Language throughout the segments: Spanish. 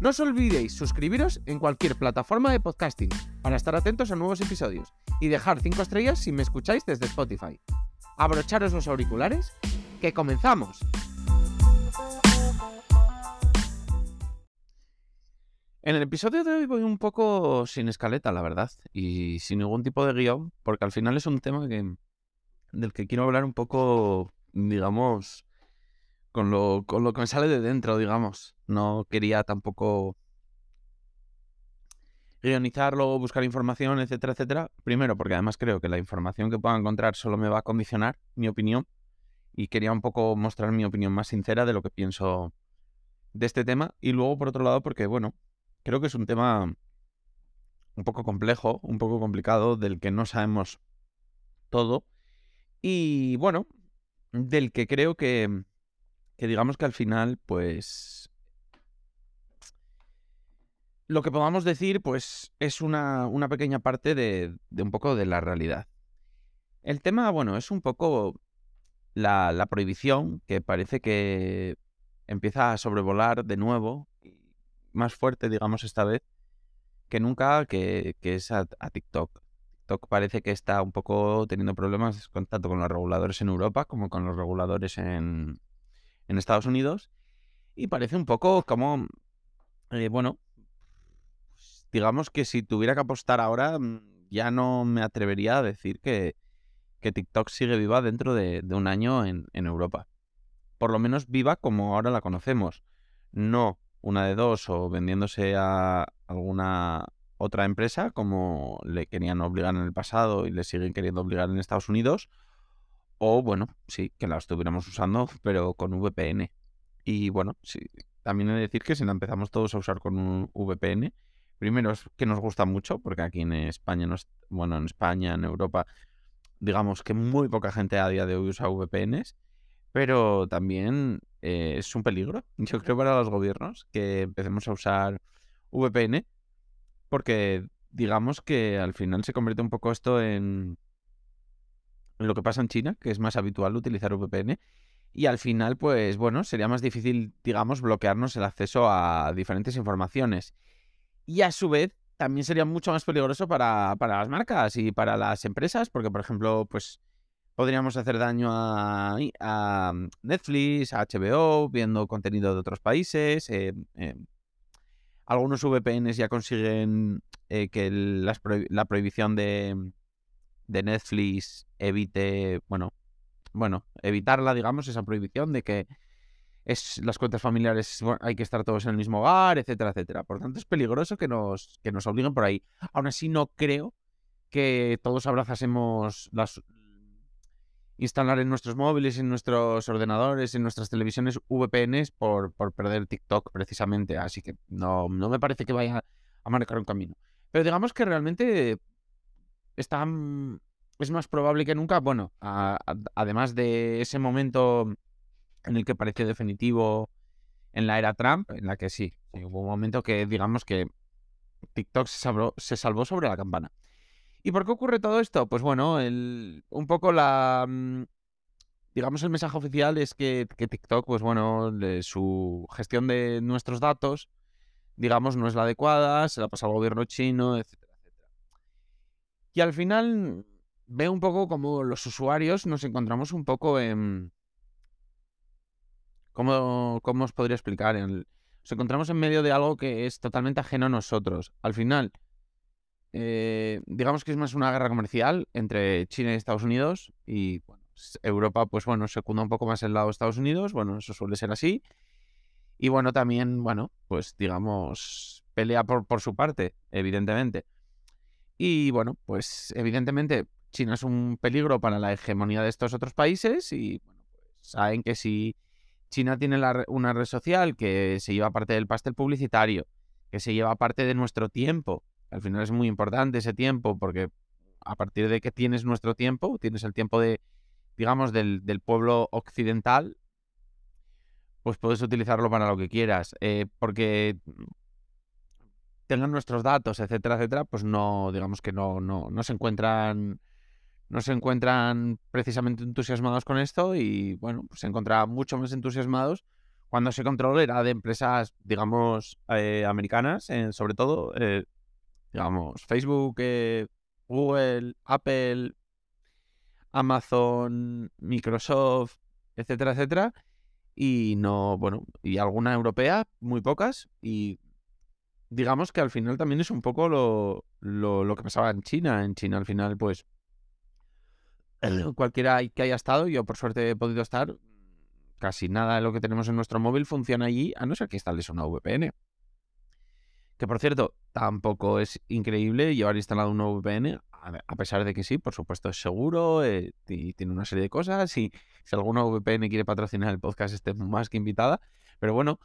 No os olvidéis suscribiros en cualquier plataforma de podcasting para estar atentos a nuevos episodios y dejar 5 estrellas si me escucháis desde Spotify. Abrocharos los auriculares, que comenzamos. En el episodio de hoy voy un poco sin escaleta, la verdad, y sin ningún tipo de guion, porque al final es un tema del que quiero hablar un poco, digamos, con lo, con lo que me sale de dentro, digamos. No quería tampoco guionizarlo, buscar información, etcétera, etcétera. Primero, porque además creo que la información que pueda encontrar solo me va a condicionar mi opinión. Y quería un poco mostrar mi opinión más sincera de lo que pienso de este tema. Y luego, por otro lado, porque, bueno, creo que es un tema un poco complejo, un poco complicado, del que no sabemos todo. Y bueno, del que creo que, que digamos que al final, pues, lo que podamos decir, pues, es una, una pequeña parte de, un poco de la realidad. El tema, bueno, es un poco la, la prohibición que parece que empieza a sobrevolar de nuevo, más fuerte, digamos, esta vez, que nunca, que, que es a, a TikTok. TikTok parece que está un poco teniendo problemas tanto con los reguladores en Europa como con los reguladores en, en Estados Unidos. Y parece un poco como, eh, bueno, digamos que si tuviera que apostar ahora, mm, ya no me atrevería a decir que, que TikTok sigue viva dentro de, de un año en, en, Europa. Por lo menos viva como ahora la conocemos. No una de dos o vendiéndose a alguna otra empresa como le querían obligar en el pasado y le siguen queriendo obligar en Estados Unidos o bueno, sí, que la estuviéramos usando, pero con VPN. Y bueno, sí, también he de decir que si la empezamos todos a usar con un VPN, primero es que nos gusta mucho, porque aquí en España, no es, bueno, en España, en Europa, digamos que muy poca gente a día de hoy usa VPNs, pero también eh, es un peligro, yo creo, para los gobiernos que empecemos a usar VPN, porque digamos que al final se convierte un poco esto en lo que pasa en China, que es más habitual utilizar VPN. Y al final, pues bueno, sería más difícil, digamos, bloquearnos el acceso a diferentes informaciones. Y a su vez, también sería mucho más peligroso para, para las marcas y para las empresas, porque, por ejemplo, pues podríamos hacer daño a, Netflix, a HBO, viendo contenido de otros países. Eh, eh, algunos VPNs ya consiguen eh, que la prohibición de, de Netflix evite, bueno, bueno, evitarla, digamos, esa prohibición de que es las cuentas familiares hay que estar todos en el mismo hogar, etcétera, etcétera. Por tanto, es peligroso que nos, que nos obliguen por ahí. Aún así, no creo que todos abrazásemos las instalar en nuestros móviles, en nuestros ordenadores, en nuestras televisiones VPNs por, por perder TikTok precisamente. Así que no, no me parece que vaya a marcar un camino. Pero digamos que realmente está, es más probable que nunca, bueno, además de ese momento en el que pareció definitivo en la era Trump, en la que sí, hubo un momento que digamos que TikTok se salvó, sobre la campana. ¿Y por qué ocurre todo esto? Pues bueno, el, un poco la... Mm, digamos el mensaje oficial es que, que TikTok, pues bueno, su gestión de nuestros datos, digamos, no es la adecuada, se la pasa al gobierno chino, etc. Y al final veo un poco como los usuarios nos encontramos un poco en... ¿Cómo, cómo os podría explicar? Nos encontramos en medio de algo que es totalmente ajeno a nosotros. Al final, eh, digamos que es más una guerra comercial entre China y Estados Unidos y bueno, Europa, pues bueno, secunda un poco más el lado de Estados Unidos, bueno, eso suele ser así. Y bueno, también, bueno, pues digamos, pelea por, por su parte, evidentemente. Y bueno, pues evidentemente China es un peligro para la hegemonía de estos otros países y bueno, pues saben que si China tiene la, una red social que se lleva parte del pastel publicitario, que se lleva parte de nuestro tiempo. Al final es muy importante ese tiempo porque a partir de que tienes nuestro tiempo, tienes el tiempo de, digamos, del, pueblo occidental, pues puedes utilizarlo para lo que quieras. Eh, porque tengan nuestros datos, etcétera, etcétera, pues no, digamos que no, no, no se encuentran no se encuentran precisamente entusiasmados con esto y bueno, pues se encontraban mucho más entusiasmados cuando ese control era de empresas, digamos, eh, americanas, sobre todo, eh, digamos, Facebook, eh, Google, Apple, Amazon, Microsoft, etcétera, etcétera. Y no, bueno, y alguna europea, muy pocas. Y digamos que al final también es un poco lo, lo, lo que pasaba en China. En China al final, pues, cualquiera que haya estado, yo por suerte he podido estar, casi nada de lo que tenemos en nuestro móvil funciona allí, a no ser que instales una VPN. Que por cierto, tampoco es increíble llevar instalado una VPN, a pesar de que sí, por supuesto es seguro eh, y tiene una serie de cosas. Y si alguna VPN quiere patrocinar el podcast, esté más que invitada. Pero bueno,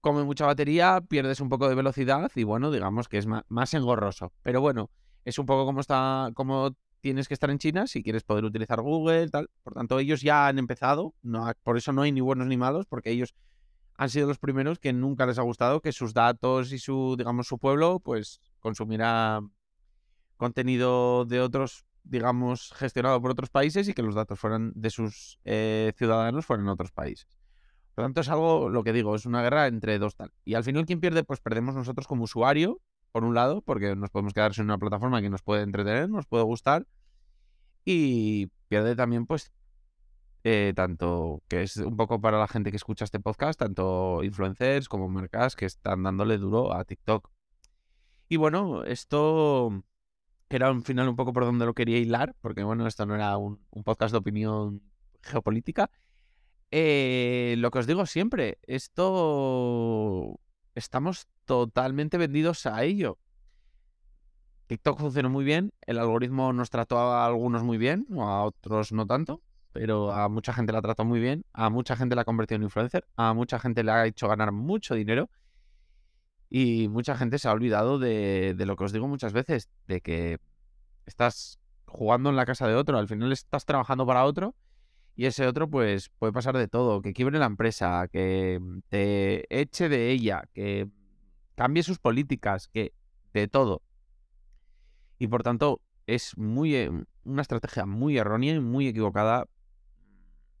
come mucha batería, pierdes un poco de velocidad y bueno, digamos que es más, engorroso. Pero bueno, es un poco como está, como tienes que estar en China si quieres poder utilizar Google, tal. Por tanto, ellos ya han empezado, no, por eso no hay ni buenos ni malos, porque ellos han sido los primeros que nunca les ha gustado que sus datos y su, digamos, su pueblo, pues consumiera contenido de otros, digamos, gestionado por otros países y que los datos fueran de sus eh, ciudadanos fueran otros países. Por tanto, es algo, lo que digo, es una guerra entre dos tal. Y al final, quien pierde? Pues perdemos nosotros como usuario, por un lado, porque nos podemos quedar sin una plataforma que nos puede entretener, nos puede gustar, y pierde también, pues, eh, tanto que es un poco para la gente que escucha este podcast, tanto influencers como marcas que están dándole duro a TikTok. Y bueno, esto era un final un poco por donde lo quería hilar, porque bueno, esto no era un, podcast de opinión geopolítica. Eh, lo que os digo siempre, esto estamos totalmente vendidos a ello. TikTok funcionó muy bien, el algoritmo nos trató a algunos muy bien, a otros no tanto, pero a mucha gente la trató muy bien, a mucha gente la ha convertido en influencer, a mucha gente le ha hecho ganar mucho dinero y mucha gente se ha olvidado de, de lo que os digo muchas veces, de que estás jugando en la casa de otro, al final estás trabajando para otro y ese otro pues puede pasar de todo, que quiebre la empresa, que te eche de ella, que cambie sus políticas, que de todo. Y por tanto, es muy eh, una estrategia muy errónea y muy equivocada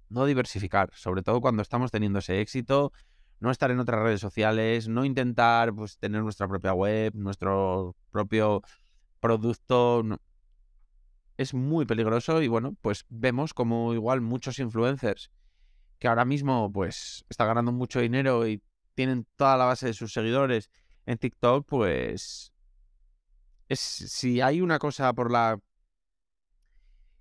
no diversificar, sobre todo cuando estamos teniendo ese éxito, no estar en otras redes sociales, no intentar pues, tener nuestra propia web, nuestro propio producto. Es muy peligroso y bueno, pues vemos como igual muchos influencers que ahora mismo pues están ganando mucho dinero y tienen toda la base de sus seguidores en TikTok, pues es si hay una cosa por la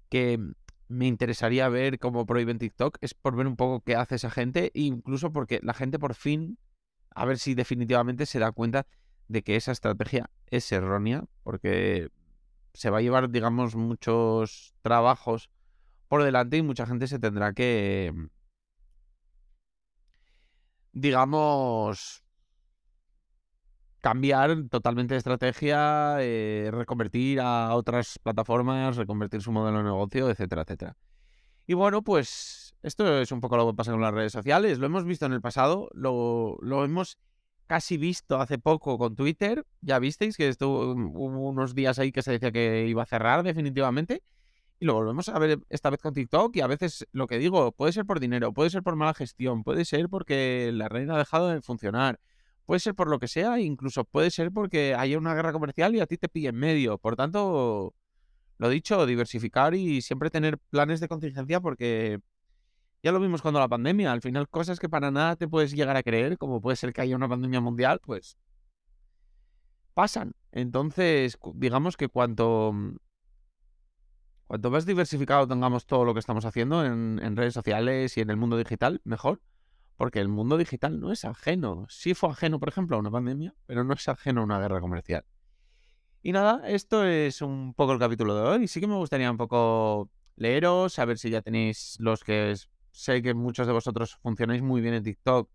que me interesaría ver cómo prohíben TikTok, es por ver un poco qué hace esa gente, e incluso porque la gente por fin, a ver si definitivamente se da cuenta de que esa estrategia es errónea, porque se va a llevar, digamos, muchos trabajos por delante y mucha gente se tendrá que, digamos, cambiar totalmente de estrategia, eh, reconvertir a otras plataformas, reconvertir su modelo de negocio, etcétera, etcétera. Y bueno, pues esto es un poco lo que pasa con las redes sociales. Lo hemos visto en el pasado, lo, lo hemos casi visto hace poco con Twitter. Ya visteis que estuvo hubo unos días ahí que se decía que iba a cerrar definitivamente. Y lo volvemos a ver esta vez con TikTok. Y a veces lo que digo, puede ser por dinero, puede ser por mala gestión, puede ser porque la red ha dejado de funcionar. Puede ser por lo que sea, incluso puede ser porque haya una guerra comercial y a ti te pille en medio. Por tanto, lo dicho, diversificar y siempre tener planes de contingencia porque ya lo vimos cuando la pandemia. Al final, cosas que para nada te puedes llegar a creer, como puede ser que haya una pandemia mundial, pues pasan. Entonces, digamos que cuanto, cuanto más diversificado tengamos todo lo que estamos haciendo en, en redes sociales y en el mundo digital, mejor. Porque el mundo digital no es ajeno. Sí fue ajeno, por ejemplo, a una pandemia, pero no es ajeno a una guerra comercial. Y nada, esto es un poco el capítulo de hoy. Sí que me gustaría un poco leeros, a ver si ya tenéis los que sé que muchos de vosotros funcionáis muy bien en TikTok,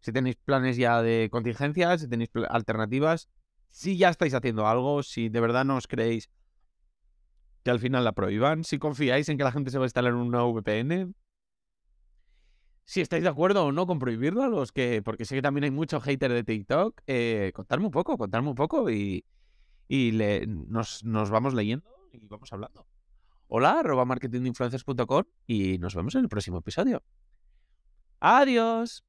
si tenéis planes ya de contingencia, si tenéis alternativas, si ya estáis haciendo algo, si de verdad no os creéis que al final la prohíban, si confiáis en que la gente se va a instalar una VPN, si estáis de acuerdo o no con prohibirla, los que, porque sé que también hay muchos haters de TikTok, eh, contadme un poco, contadme un poco y, y nos, nos, vamos leyendo y vamos hablando. Hola, arroba marketinginfluencers.com y nos vemos en el próximo episodio. Adiós.